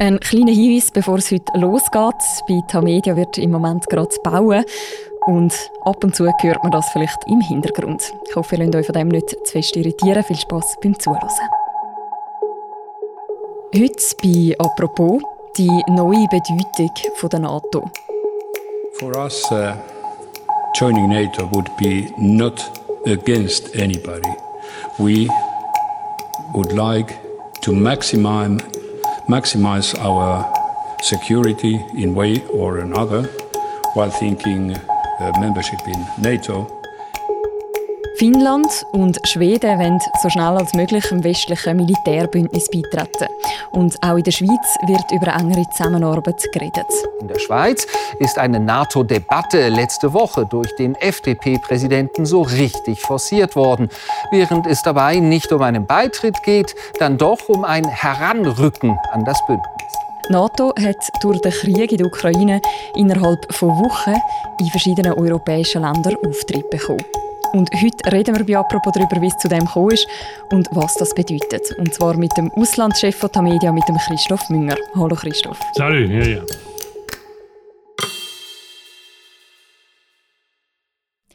Ein kleiner Hinweis, bevor es heute losgeht. Bei Tamedia wird im Moment gerade bauen. Und ab und zu hört man das vielleicht im Hintergrund. Ich hoffe, ihr lasst euch von dem nicht zu fest irritieren. Viel Spass beim Zuhören. Heute bei «Apropos» die neue Bedeutung der NATO. For us, uh, joining NATO would be not against anybody. We would like to maximize maximize our security in way or another while thinking uh, membership in NATO. Finnland und Schweden wollen so schnell als möglich im westlichen Militärbündnis beitreten. Und auch in der Schweiz wird über eine engere Zusammenarbeit geredet. In der Schweiz ist eine NATO-Debatte letzte Woche durch den FDP-Präsidenten so richtig forciert worden. Während es dabei nicht um einen Beitritt geht, dann doch um ein Heranrücken an das Bündnis. NATO hat durch den Krieg in der Ukraine innerhalb von Wochen in verschiedenen europäischen Ländern Auftritt bekommen. Und heute reden wir bei «Apropos» darüber, wie es zu dem gekommen ist und was das bedeutet. Und zwar mit dem Auslandschef von Tamedia, mit dem Christoph Münger. Hallo Christoph. Salut, ja, ja.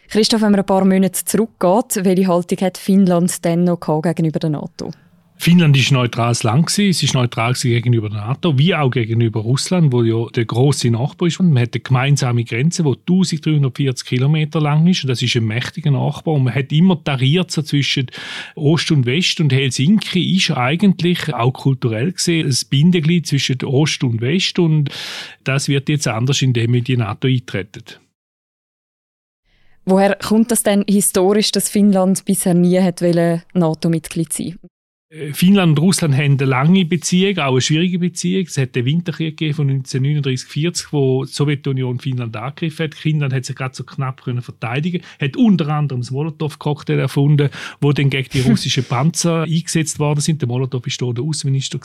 Christoph, wenn man ein paar Monate zurückgeht, welche Haltung hat Finnland denn noch gegenüber der NATO? Finnland ist neutrales Land gewesen. Es ist neutral gegenüber der NATO, wie auch gegenüber Russland, wo ja der große Nachbar ist. Und man hat eine gemeinsame Grenze, die 1340 Kilometer lang ist. Und das ist ein mächtiger Nachbar. Und man hat immer tariert so zwischen Ost und West. Und Helsinki ist eigentlich auch kulturell gesehen ein Bindeglied zwischen Ost und West. Und das wird jetzt anders, indem in die NATO eintreten. Woher kommt das denn historisch, dass Finnland bisher nie NATO-Mitglied sein wollte? Äh, Finnland und Russland haben eine lange Beziehung, auch eine schwierige Beziehung. Es hat den Winterkrieg von 1939-40, wo die Sowjetunion Finnland angegriffen hat. Finnland hat sich gerade so knapp können verteidigen, hat unter anderem das Molotow-Cocktail erfunden, wo dann gegen die russischen Panzer eingesetzt worden sind. Der Molotow war der Außenminister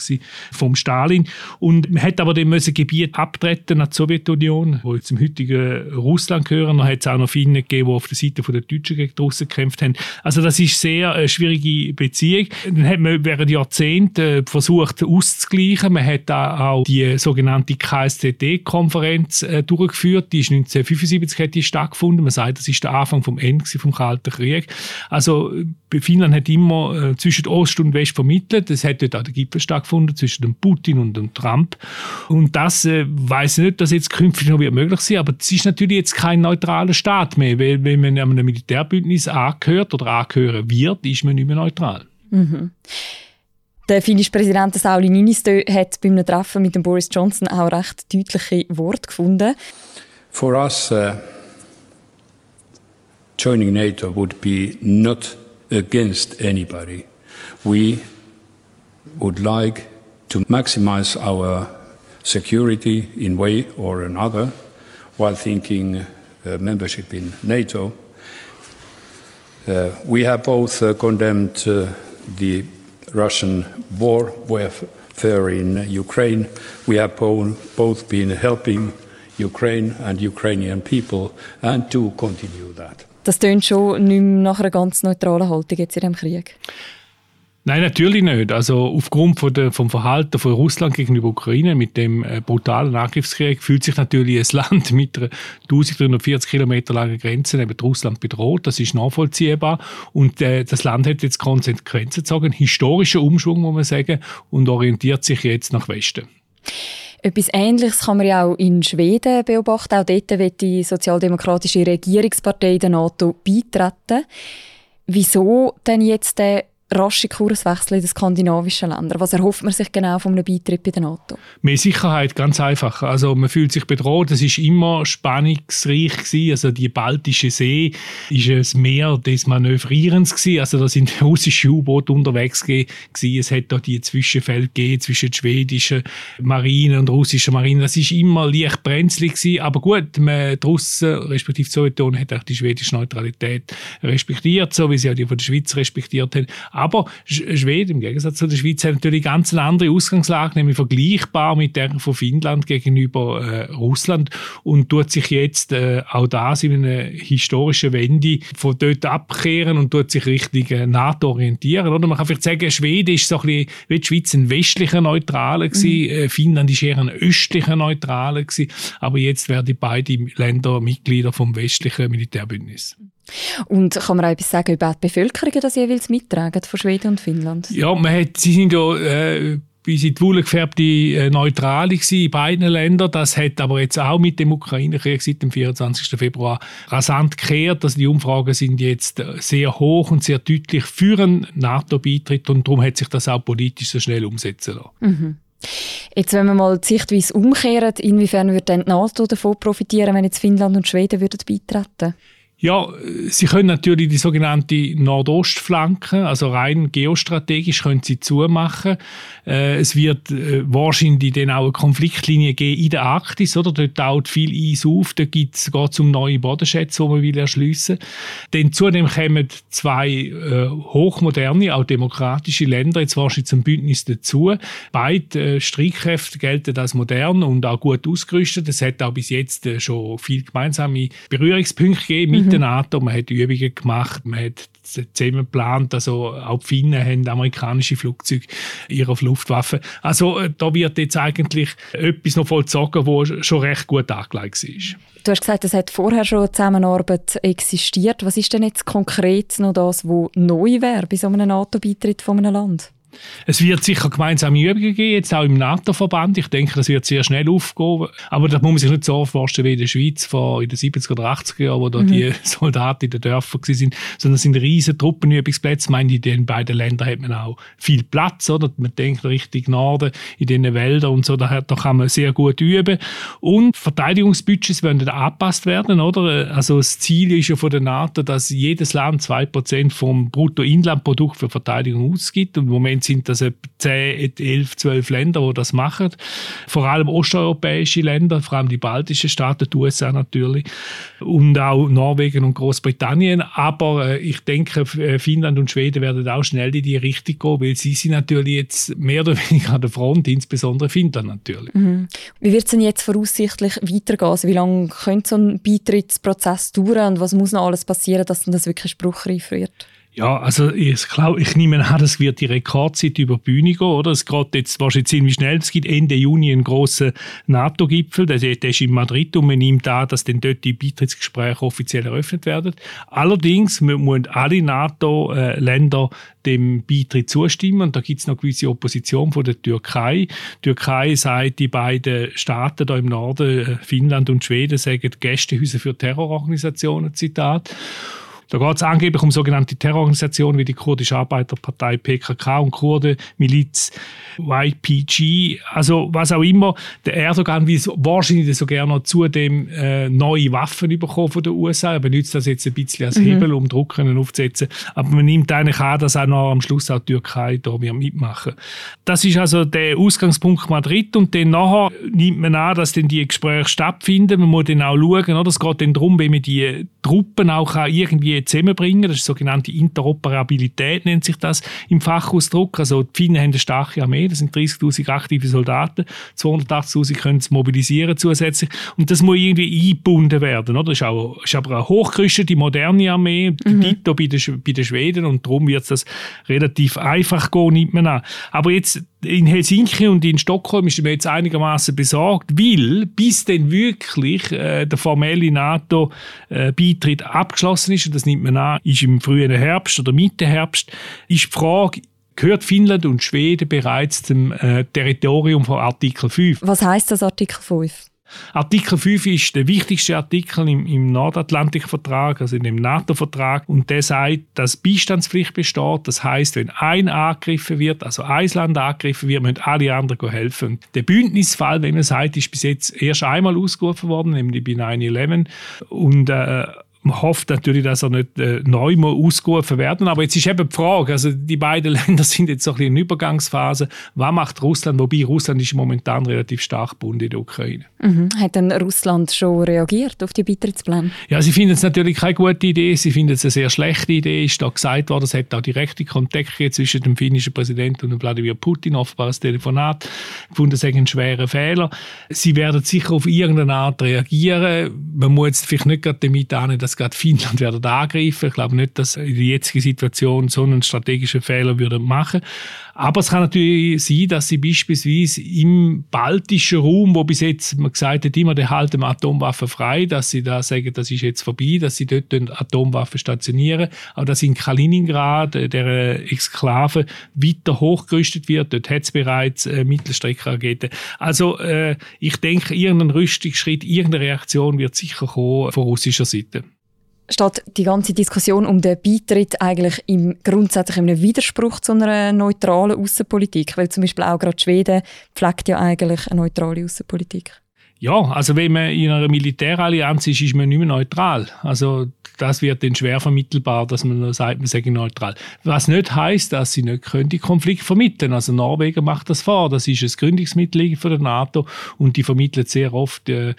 vom Stalin und man hat aber dann müssen Gebiet abtreten an die Sowjetunion, wo im heutigen Russland gehören. Dann hat es auch noch Finnen gegeben, die auf der Seite der Deutschen gegen die Russen gekämpft haben. Also das ist sehr eine schwierige Beziehung. Dann hat man während Jahrzehnten versucht auszugleichen. Man hat auch die sogenannte KSTD-Konferenz äh, durchgeführt. Die ist 1975 hat die stattgefunden. Man sagt, das ist der Anfang vom Ende vom Kalten Krieg. Also Finnland hat immer äh, zwischen Ost und West vermittelt. Es hat dort auch der Gipfel stattgefunden zwischen dem Putin und dem Trump. Und das äh, weiß ich nicht, dass jetzt künftig noch wieder möglich sein. Aber es ist natürlich jetzt kein neutraler Staat mehr, weil wenn man einem Militärbündnis angehört oder angehören wird, ist man nicht mehr neutral. Mhm. Der finnische Präsident Sauli Niinistö hat bei einem Treffen mit dem Boris Johnson auch recht deutliche Worte gefunden. For us, uh, joining NATO would be not against anybody. We would like to maximize our security in way or another while thinking uh, membership in NATO. Uh, we have both uh, condemned uh, the Russian war warfare in Ukraine. We have both been helping Ukraine and Ukrainian people and to continue that. Das tönt schon nicht mehr nach einer ganz neutralen Haltung jetzt in diesem Krieg. Nein, natürlich nicht. Also aufgrund von der, vom Verhalten von Russland gegenüber Ukraine mit dem äh, brutalen Angriffskrieg fühlt sich natürlich ein Land mit einer 1340 Kilometer langen Grenze neben Russland bedroht. Das ist nachvollziehbar. Und äh, das Land hat jetzt Konsequenzen gezogen, einen historischen Umschwung, muss man sagen, und orientiert sich jetzt nach Westen. Etwas Ähnliches kann man ja auch in Schweden beobachten. Auch dort wird die sozialdemokratische Regierungspartei der NATO beitreten. Wieso denn jetzt der rasche Kurswechsel in den skandinavischen Ländern? Was erhofft man sich genau von einem Beitritt bei der NATO? Mehr Sicherheit, ganz einfach. Also man fühlt sich bedroht. Es ist immer spannungsreich gewesen. Also die Baltische See ist ein Meer des Manövrierens gewesen. Also da sind russische U-Boote unterwegs gewesen. Es hat da die Zwischenfälle gegeben zwischen schwedischen Marine und russischer Marine. Das ist immer leicht brenzlig gewesen. Aber gut, man, die Russen, respektive die Sowjetunion, hat auch die schwedische Neutralität respektiert, so wie sie auch die von der Schweiz respektiert haben Aber Schweden, im Gegensatz zu der Schweiz, hat natürlich ganz eine andere Ausgangslage, nämlich vergleichbar mit der von Finnland gegenüber äh, Russland und tut sich jetzt äh, auch das in einer historischen Wende von dort abkehren und tut sich Richtung äh, NATO orientieren. Oder man kann vielleicht sagen, Schweden ist so ein bisschen wie die Schweiz ein westlicher Neutraler gewesen, mhm. Finnland ist eher ein östlicher Neutraler gewesen, aber jetzt werden beide Länder Mitglieder vom westlichen Militärbündnis. Und kann man auch etwas sagen über die Bevölkerung, das jeweils mittragen von Schweden und Finnland? Ja, man hat, sie sind ja äh, bis in die Wolle gefärbte äh, Neutrale in beiden Ländern. Das hat aber jetzt auch mit dem Ukraine-Krieg seit dem 24. Februar rasant gekehrt. Also die Umfragen sind jetzt äh, sehr hoch und sehr deutlich für einen NATO-Beitritt und darum hat sich das auch politisch so schnell umsetzen lassen. Mhm. Jetzt, wenn wir mal die Sichtweise umkehren, inwiefern würde dann die NATO davon profitieren, wenn jetzt Finnland und Schweden würden beitreten ja, sie können natürlich die sogenannte Nordostflanke, also rein geostrategisch können sie zumachen. Äh, es wird äh, wahrscheinlich dann auch eine Konfliktlinie geben in der Arktis, oder? Dort taucht viel Eis auf, da geht es um neue Bodenschätze, die man will erschliessen. Denn zudem kommen zwei äh, hochmoderne, auch demokratische Länder jetzt wahrscheinlich zum Bündnis dazu. Beide äh, Streitkräfte gelten als modern und auch gut ausgerüstet. Es hat auch bis jetzt äh, schon viele gemeinsame Berührungspunkte gegeben mit der NATO. Man hat Übungen gemacht, man hat zusammen geplant. Also auch die Finnen haben amerikanische Flugzeuge ihrer Luftwaffe. Also äh, da wird jetzt eigentlich etwas noch vollzogen, was schon recht gut angelegt ist. Du hast gesagt, es hat vorher schon Zusammenarbeit existiert. Was ist denn jetzt konkret noch das, was neu wäre bei so einem NATO-Beitritt von einem Land? Es wird sicher gemeinsame Übungen geben, jetzt auch im NATO-Verband. Ich denke, das wird sehr schnell aufgehen. Aber das muss man sich nicht so vorstellen wie in der Schweiz vor in den 70er oder 80er Jahren, wo da mhm. die Soldaten in den Dörfern waren, sondern es sind riesige Truppenübungsplätze. Ich meine, in den beiden Ländern hat man auch viel Platz, oder? Man denkt richtig Norden, in den Wäldern und so, da, da kann man sehr gut üben. Und Verteidigungsbudgets werden dann angepasst werden, oder? Also das Ziel ist ja von der NATO, dass jedes Land 2% vom Bruttoinlandprodukt für Verteidigung ausgibt. Und im Moment sind das etwa 10, 11, 12 Länder, die das machen. Vor allem osteuropäische Länder, vor allem die baltischen Staaten, die USA natürlich und auch Norwegen und Großbritannien. Aber äh, ich denke, äh, Finnland und Schweden werden auch schnell in die Richtung gehen, weil sie sind natürlich jetzt mehr oder weniger an der Front, insbesondere Finnland natürlich. Mhm. Wie wird es denn jetzt voraussichtlich weitergehen? Also wie lange könnte so ein Beitrittsprozess dauern und was muss noch alles passieren, dass das wirklich spruchreif wird? Ja, also ich, glaube, ich nehme an, das wird die Rekordzeit über die Bühne gehen, oder? Es geht jetzt wahrscheinlich ziemlich schnell. Es gibt Ende Juni einen grossen NATO-Gipfel, der, der ist in Madrid und man nimmt an, dass dann dort die Beitrittsgespräche offiziell eröffnet werden. Allerdings müssen alle NATO-Länder dem Beitritt zustimmen und da gibt es noch gewisse Opposition von der Türkei. Die Türkei sagt, die beiden Staaten da im Norden, äh, Finnland und Schweden, sagen Gästehäuser für Terrororganisationen, Zitat. Da geht es angeblich um sogenannte Terrororganisationen wie die kurdische Arbeiterpartei PKK und Kurdenmiliz YPG. Also was auch immer. Der Erdogan will wahrscheinlich so gerne zudem äh, neue Waffen bekommen von den USA. Er benutzt das jetzt ein bisschen als mhm. Hebel, um Druck aufzusetzen. Aber man nimmt eigentlich an, dass auch noch am Schluss auch die Türkei da mitmachen Das ist also der Ausgangspunkt Madrid und dann nachher nimmt man an, dass dann die Gespräche stattfinden. Man muss dann auch schauen, oder? es geht dann darum, wie man die Truppen auch irgendwie zusammenbringen. Das ist sogenannte Interoperabilität, nennt sich das im Fachausdruck. Also die Finnen haben eine starke Armee, das sind 30'000 aktive Soldaten, 280'000 können sie mobilisieren zusätzlich und das muss irgendwie eingebunden werden. Oder? Das ist, auch, ist aber eine hochgerüstete, moderne Armee, mhm. Dito bei den, bei den Schweden und darum wird das relativ einfach gehen, nimmt man an. Aber jetzt in Helsinki und in Stockholm ist man jetzt einigermaßen besorgt, weil bis denn wirklich äh, der formelle NATO-Beitritt äh, abgeschlossen ist, und das nimmt man an, ist im frühen Herbst oder Mitte Herbst, ist die Frage, gehört Finnland und Schweden bereits zum äh, Territorium von Artikel 5? Was heißt das Artikel 5? Artikel 5 ist der wichtigste Artikel im, im Nordatlantikvertrag, also in dem NATO-Vertrag, und der sagt, dass Beistandspflicht besteht. Das heißt, wenn ein angegriffen wird, also ein Land angegriffen wird, müssen alle anderen helfen. Und der Bündnisfall, wenn man sagt, ist bis jetzt erst einmal ausgerufen worden, nämlich bei 9-11. Und äh, man hofft natürlich, dass er nicht äh, neu ausgerufen werden Aber jetzt ist eben die Frage, also die beiden Länder sind jetzt so ein bisschen in Übergangsphase. Was macht Russland? Wobei Russland ist momentan relativ stark gebunden in der Ukraine. Mhm. Hat denn Russland schon reagiert auf die Beitrittspläne? Ja, sie finden es natürlich keine gute Idee. Sie finden es eine sehr schlechte Idee. Ist da gesagt worden, es hat auch direkte Kontakte zwischen dem finnischen Präsidenten und Wladimir Putin, offenbar ein Telefonat, gefunden, es sei ein schwerer Fehler. Sie werden sicher auf irgendeine Art reagieren. Man muss jetzt vielleicht nicht gerade damit an, dass gerade Finnland werden angreifen. Ich glaube nicht, dass in der jetzigen Situation so einen strategischen Fehler würde machen. Aber es kann natürlich sein, dass sie beispielsweise im baltischen Raum, wo bis jetzt man gesagt hat, immer der halten Atomwaffen frei, dass sie da sagen, das ist jetzt vorbei, dass sie dort Atomwaffen stationieren, aber dass in Kaliningrad, äh, der Exklave, weiter hochgerüstet wird. Dort hat es bereits äh, Mittelstreckenraketen. Also äh, ich denke, irgendein Rüstungsschritt, irgendeine Reaktion wird sicher kommen von russischer Seite steht die ganze Diskussion um den Beitritt eigentlich im grundsätzlich in Widerspruch zu einer neutralen Außenpolitik? Weil zum Beispiel auch gerade Schweden pflegt ja eigentlich eine neutrale Außenpolitik. Ja, also wenn man in einer Militärallianz ist, ist man nicht mehr neutral. Also das wird dann schwer vermittelbar, dass man sagt, man sei neutral. Was nicht heißt, dass sie nicht können die Konflikt vermitteln. Also Norwegen macht das vor. Das ist ein Gründungsmitglied von der NATO und die vermittelt sehr oft äh,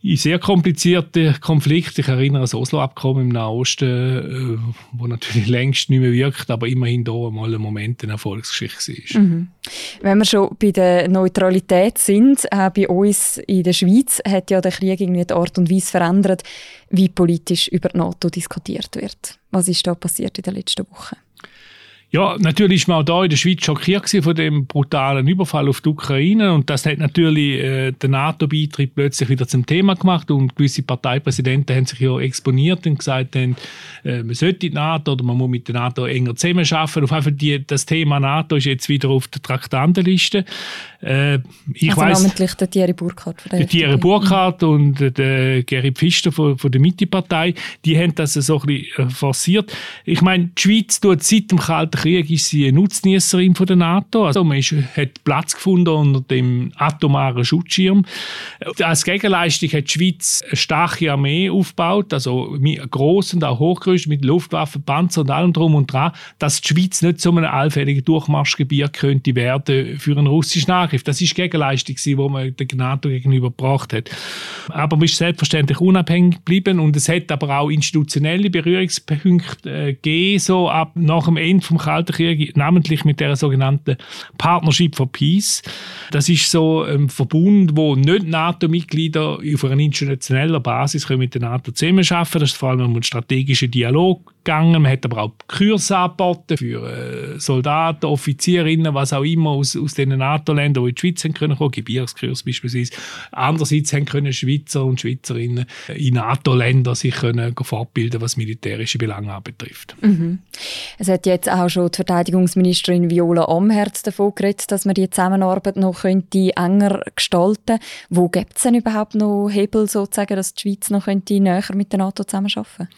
in sehr komplizierte Konflikte. Ich erinnere an das Oslo-Abkommen im Nahen Osten, äh, wo natürlich längst nicht mehr wirkt, aber immerhin da mal ein Moment eine Erfolgsgeschichte war. Mhm. Wenn wir schon bei der Neutralität sind, äh, bei uns in der Schweiz hat ja der Krieg irgendwie die Art und Weise verändert, wie politisch über die NATO diskutiert wird. Was ist da passiert in den letzten Wochen? Ja, natürlich ist man auch da in der Schweiz schockiert von dem brutalen Überfall auf die Ukraine und das hat natürlich äh, den NATO-Beitritt plötzlich wieder zum Thema gemacht und gewisse Parteipräsidenten haben sich ja exponiert und gesagt, haben, äh, man sollte die NATO oder man muss mit der NATO enger zusammenarbeiten. Auf jeden Fall die, das Thema NATO ist jetzt wieder auf der Traktandenliste. Äh, ich also weiss, namentlich der Thierry Burkhardt. Von der, der Thierry Burkhardt und der Geri Pfister von, von der Mitte-Partei, die haben das so ein bisschen äh, forciert. Ich meine, die Schweiz tut seit dem Kalten Krieg ist sie eine Nutznießerin von der NATO. Also man ist, hat Platz gefunden unter dem atomaren Schutzschirm. Als Gegenleistung hat die Schweiz eine starke Armee aufgebaut, also groß und auch hochgerüstet mit Luftwaffen, Panzer und allem drum und dran, dass die Schweiz nicht so ein allfälliges Durchmarschgebiet könnte werden für einen russischen Angriff. Das ist Gegenleistung, die man der NATO gegenüber gebracht hat. Aber man ist selbstverständlich unabhängig geblieben und es hat aber auch institutionelle Berührungspunkte äh, gegeben, so ab nach dem Ende vom Kalten Krieg, namentlich mit der sogenannten Partnership for Peace. Das ist so ein Verbund, wo nicht NATO-Mitglieder auf einer internationalen Basis mit der NATO zusammenarbeiten Das ist vor allem einen strategischen Dialog gegangen. Man hat aber auch Kurse angeboten für äh, Soldaten, Offizierinnen, was auch immer aus, aus den NATO-Ländern, die in die Schweiz haben können kommen, Gebirgskurs beispielsweise. Andererseits haben können Schweizer und Schweizerinnen in NATO-Ländern sich können fortbilden, was militärische Belange anbetrifft. Mhm. Es hat jetzt auch schon die Verteidigungsministerin Viola Amherz davon geredet, dass man die Zusammenarbeit noch könnte enger gestalten könnte. Wo gibt es denn überhaupt noch Hebel, sozusagen, dass die Schweiz noch könnte näher mit der NATO zusammenarbeiten könnte?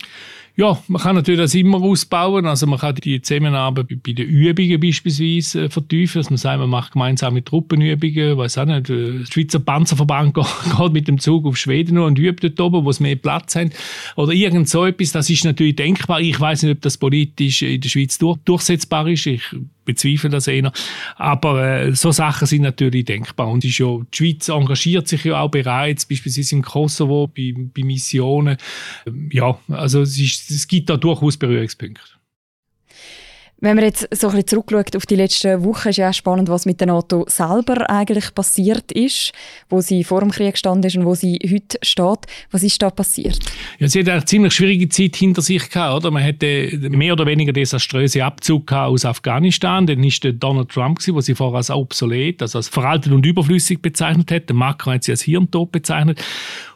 Ja, man kann natürlich das immer ausbauen. Also man kann die Zusammenarbeit bei den Übungen beispielsweise äh, vertiefen. Dass man sagt, man macht gemeinsame Truppenübungen. Weiß auch nicht, äh, der Schweizer Panzerverband geht mit dem Zug auf Schweden und übt dort oben, wo es mehr Platz haben. Oder irgend so etwas. Das ist natürlich denkbar. Ich weiß nicht, ob das politisch in der Schweiz durch, durchsetzbar ist. Ich bezweifle das eher. Aber äh, so Sachen sind natürlich denkbar. Und ist ja, die Schweiz engagiert sich ja auch bereits, beispielsweise im Kosovo, bei, bei Missionen. Ja, also es, ist, es gibt da durchaus Berührungspunkte. Wenn man jetzt so ein bisschen zurückschaut auf die letzten Wochen, ist ja auch spannend, was mit der NATO selber eigentlich passiert ist, wo sie vor dem Krieg stand ist und wo sie heute steht. Was ist da passiert? Ja, sie hat eine ziemlich schwierige Zeit hinter sich gehabt, oder? Man hatte mehr oder weniger desaströse Abzug aus Afghanistan. Dann ist der Donald Trump gewesen, wo sie vorher als obsolet, also als veraltet und überflüssig bezeichnet hat. Macron hat sie als Hirntod bezeichnet.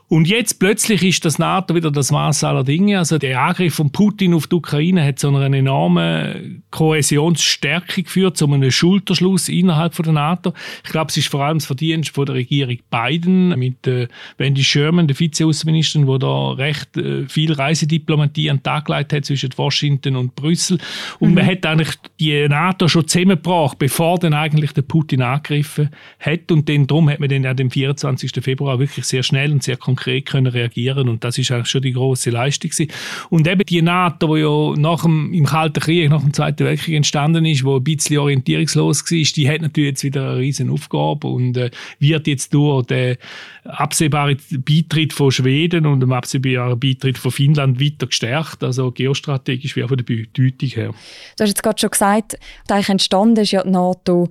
Und jetzt plötzlich ist das NATO wieder das Maß aller Dinge. Also der Angriff von Putin auf die Ukraine hat zu einer enormen Kohäsionsstärke geführt, zu einem Schulterschluss innerhalb von der NATO. Ich glaube, es ist vor allem das Verdienst von der Regierung Biden mit äh, Wendy Sherman, der Vizeaußenministerin, wo da recht äh, viel Reisediplomatie an den Tag gelegt hat zwischen Washington und Brüssel. Und mhm. man hat eigentlich die NATO schon zusammengebracht, bevor dann eigentlich der Putin angegriffen hat. Und dann, darum hat man dann am 24. Februar wirklich sehr schnell und sehr konkret konkret können reagieren und das ist eigentlich schon die große Leistung gewesen. Und eben die NATO, die ja nach dem, im Kalten Krieg, nach dem Zweiten Weltkrieg entstanden ist, wo ein bisschen orientierungslos war, die hat natürlich jetzt wieder eine riesen Aufgabe und äh, wird jetzt durch den absehbaren Beitritt von Schweden und dem absehbaren Beitritt von Finnland weiter gestärkt, also geostrategisch wie auch von der Bedeutung her. Du hast jetzt gerade schon gesagt, eigentlich entstanden ist ja die NATO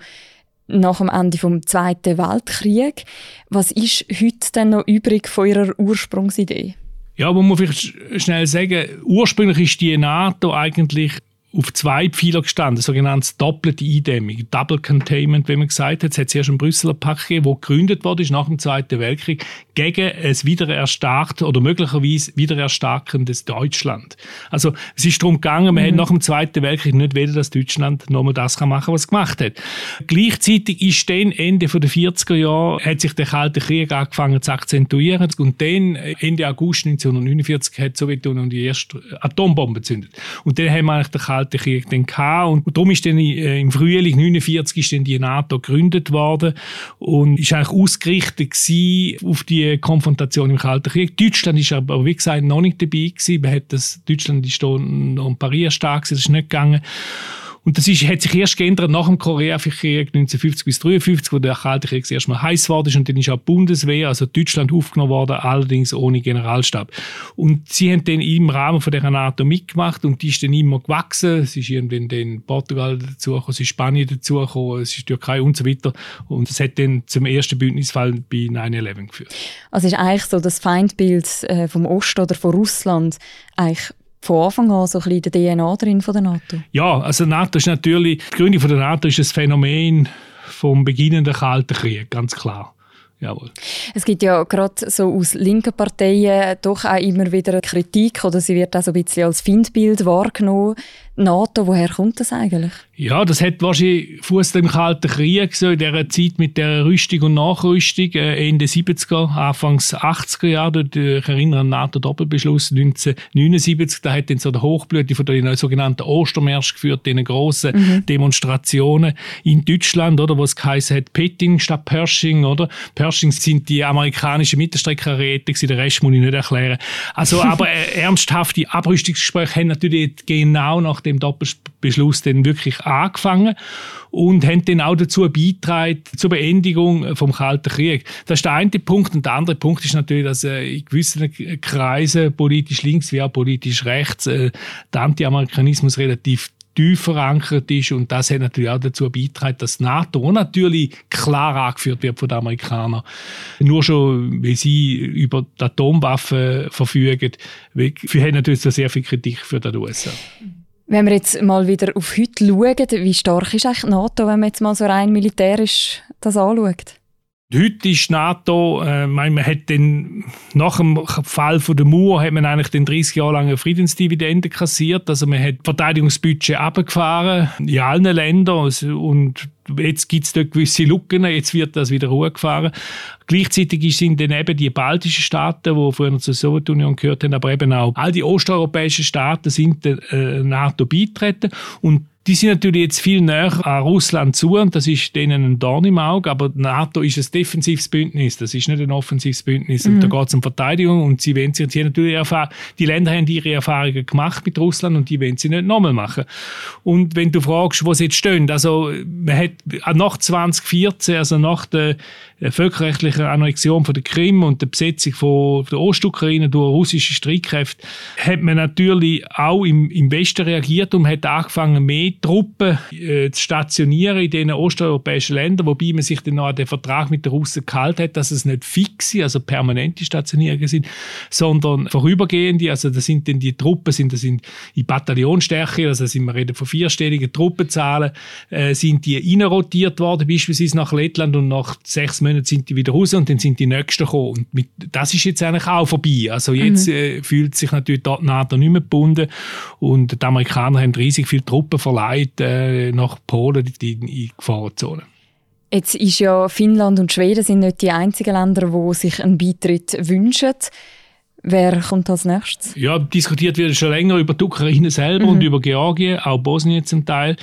nach dem Ende des Zweiten Weltkriegs. Was ist heute denn noch übrig von ihrer Ursprungsidee? Ja, man muss vielleicht schnell sagen, ursprünglich ist die NATO eigentlich auf zwei Pfeiler gestanden, sogenannte doppelte Eindämmung, Double Containment, wie man gesagt hat. Es hat zuerst ein Brüsseler Pakt gegeben, das gegründet wurde nach dem Zweiten Weltkrieg gegen ein wiedererstarkt oder möglicherweise wiedererstarkendes Deutschland. Also es ist darum gegangen, man mhm. hat nach dem Zweiten Weltkrieg nicht wollen, dass Deutschland nochmal das kann machen was es gemacht hat. Gleichzeitig ist dann Ende der 40er Jahre hat sich der Kalte Krieg angefangen zu akzentuieren und dann Ende August 1949 hat die Sowjetunion die erste Atombombe gezündet. Und dann haben wir eigentlich den Kalten Krieg dann gehabt. Und darum ist dann äh, im Frühling 49 ist dann die NATO gegründet worden und ist eigentlich ausgerichtet auf die Konfrontation im Kalten Krieg. Deutschland ist aber, wie gesagt, noch nicht dabei gewesen. Man hat das, Deutschland ist da noch ein Parier stark, das ist nicht gegangen. Und das ist, hat sich erst geändert nach dem Koreakrieg 1950 bis 1953, wo der Kalte Krieg erstmal heiß war und dann ist auch die Bundeswehr, also Deutschland aufgenommen worden, allerdings ohne Generalstab. Und sie haben dann im Rahmen von der NATO mitgemacht und die ist dann immer gewachsen. Es ist irgendwann dann Portugal dazugekommen, es ist Spanien dazugekommen, es ist Türkei und so weiter. Und das hat dann zum ersten Bündnisfall bei 9-11 geführt. Also ist eigentlich so das Feindbild äh, vom Osten oder von Russland eigentlich von Anfang an so ein bisschen der DNA drin von der NATO? Ja, also NATO ist natürlich, die Gründung von der NATO ist ein Phänomen vom beginnenden Kalten Krieg, ganz klar. Jawohl. Es gibt ja gerade so aus linken Parteien doch auch immer wieder Kritik oder sie wird auch so ein bisschen als Findbild wahrgenommen. NATO, woher kommt das eigentlich? Ja, das hat wahrscheinlich Fuß im Kalten Krieg, so in dieser Zeit mit der Rüstung und Nachrüstung, äh, Ende 70er, Anfangs 80er Jahre, ich erinnere an den NATO-Doppelbeschluss 1979, da hat dann so der Hochblüte von den sogenannten Ostermärsch geführt, den grossen mhm. Demonstrationen in Deutschland, oder, wo es geheißen hat, Petting statt Pershing, oder? Pershing sind die amerikanischen Mittelstreckenräte, den Rest muss ich nicht erklären. Also, aber äh, ernsthafte Abrüstungsgespräche haben natürlich genau nach dem Doppelbeschluss dann wirklich angefangen und haben dann auch dazu beigetragen zur Beendigung vom Kalten Krieg. Das ist der eine Punkt. Und der andere Punkt ist natürlich, dass äh, in gewissen Kreisen, politisch links wie auch politisch rechts, äh, der Anti-Amerikanismus relativ tief verankert ist und das hat natürlich auch dazu beigetragen, dass die NATO natürlich klar angeführt wird von den Amerikanern. Nur schon, wie sie über die Atomwaffen verfügen, hat natürlich sehr viel Kritik für die USA. Wenn wir jetzt mal wieder auf heute schauen, wie stark ist eigentlich die NATO, wenn man jetzt mal so rein militärisch das anschaut? Heute ist die NATO, äh, man hat den, nach dem Fall von der Mauer hat man eigentlich den 30 Jahre lange Friedensdividende kassiert. Also man hat Verteidigungsbudget abgefahren in allen Ländern also, und jetzt gibt es dort gewisse Lücken, jetzt wird das wieder hochgefahren. Gleichzeitig sind dann eben die baltischen Staaten, die früher zur Sowjetunion gehört haben, aber eben auch all die osteuropäischen Staaten sind der äh, NATO beitreten und die sind natürlich jetzt viel näher an Russland zu und das ist denen ein Dorn im Auge, aber die NATO ist ein defensives Bündnis, das ist nicht ein offensives Bündnis mhm. und da geht es um Verteidigung und sie wollen sich hier natürlich erfahren, die Länder haben ihre Erfahrungen gemacht mit Russland und die wollen sie nicht nochmal machen. Und wenn du fragst, wo sie jetzt stehen, also man hat nach 2014, also nach der völkerrechtlichen Annexion von der Krim und der Besetzung von der Ostukraine durch russische Streitkräfte, hat man natürlich auch im, im Westen reagiert und hat angefangen, mehr Truppen äh, zu stationieren in den osteuropäischen Ländern, wobei man sich dann noch an den Vertrag mit den Russen gehalten hat, dass es nicht fixe, also permanente Stationierungen sind, sondern vorübergehende, also das sind dann die Truppen, sind, das sind in Bataillonstärke, also sind wir reden von vierstelligen Truppenzahlen, äh, sind die reinrotiert worden, beispielsweise nach Lettland und nach sechs Monaten sind die wieder raus und dann sind die nächsten gekommen. Und mit, das ist jetzt eigentlich auch vorbei. Also jetzt mhm. äh, fühlt sich natürlich dort NATO nicht mehr gebunden und die Amerikaner haben riesig viele Truppen verleiht äh, nach Polen in die Gefahrenzone. Jetzt ist ja Finnland und Schweden sind nicht die einzigen Länder, die sich einen Beitritt wünschen. Wer kommt als nächstes? Ja, diskutiert wird schon länger über die Ukraine selber mhm. und über Georgien, auch Bosnien zum Teil.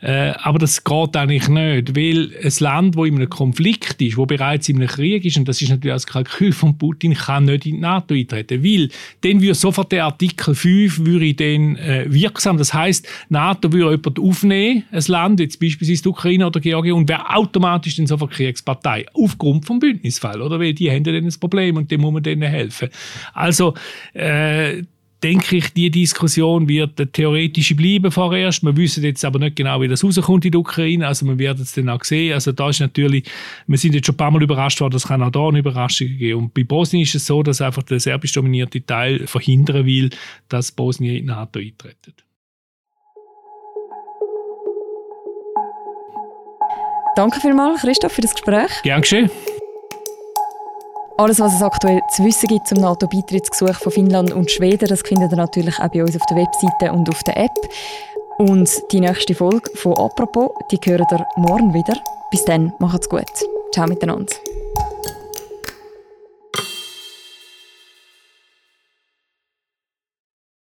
Äh, aber das geht eigentlich nicht, weil ein Land, wo in einem Konflikt ist, wo bereits in einem Krieg ist, und das ist natürlich das Kalkül von Putin, kann nicht in die NATO eintreten. Weil dann würde sofort der Artikel 5 würde dann, äh, wirksam. Das heißt, NATO würde jemand aufnehmen, ein Land, jetzt beispielsweise die Ukraine oder Georgien, und wäre automatisch dann sofort Kriegspartei. Aufgrund vom Bündnisfall, oder? Weil die haben dann ein Problem und dem muss man denen helfen. Also, äh, denke ich, die Diskussion wird eine theoretische bleiben vorerst. Wir wissen jetzt aber nicht genau, wie das rauskommt in der Ukraine. Also wir werden es dann auch sehen. Also da ist natürlich, wir sind jetzt schon ein paar Mal überrascht worden, es kann auch da eine Überraschung geben. Und bei Bosnien ist es so, dass einfach der serbisch dominierte Teil verhindern will, dass Bosnien in die NATO eintritt. Danke vielmals, Christoph, für das Gespräch. Gern geschehen. Alles, was es aktuell zu wissen gibt zum NATO-Beitrittsgesuch von Finnland und Schweden, das findet ihr natürlich auch bei uns auf der Webseite und auf der App. Und die nächste Folge von «Apropos», die hören ihr morgen wieder. Bis dann, macht's gut. Ciao miteinander.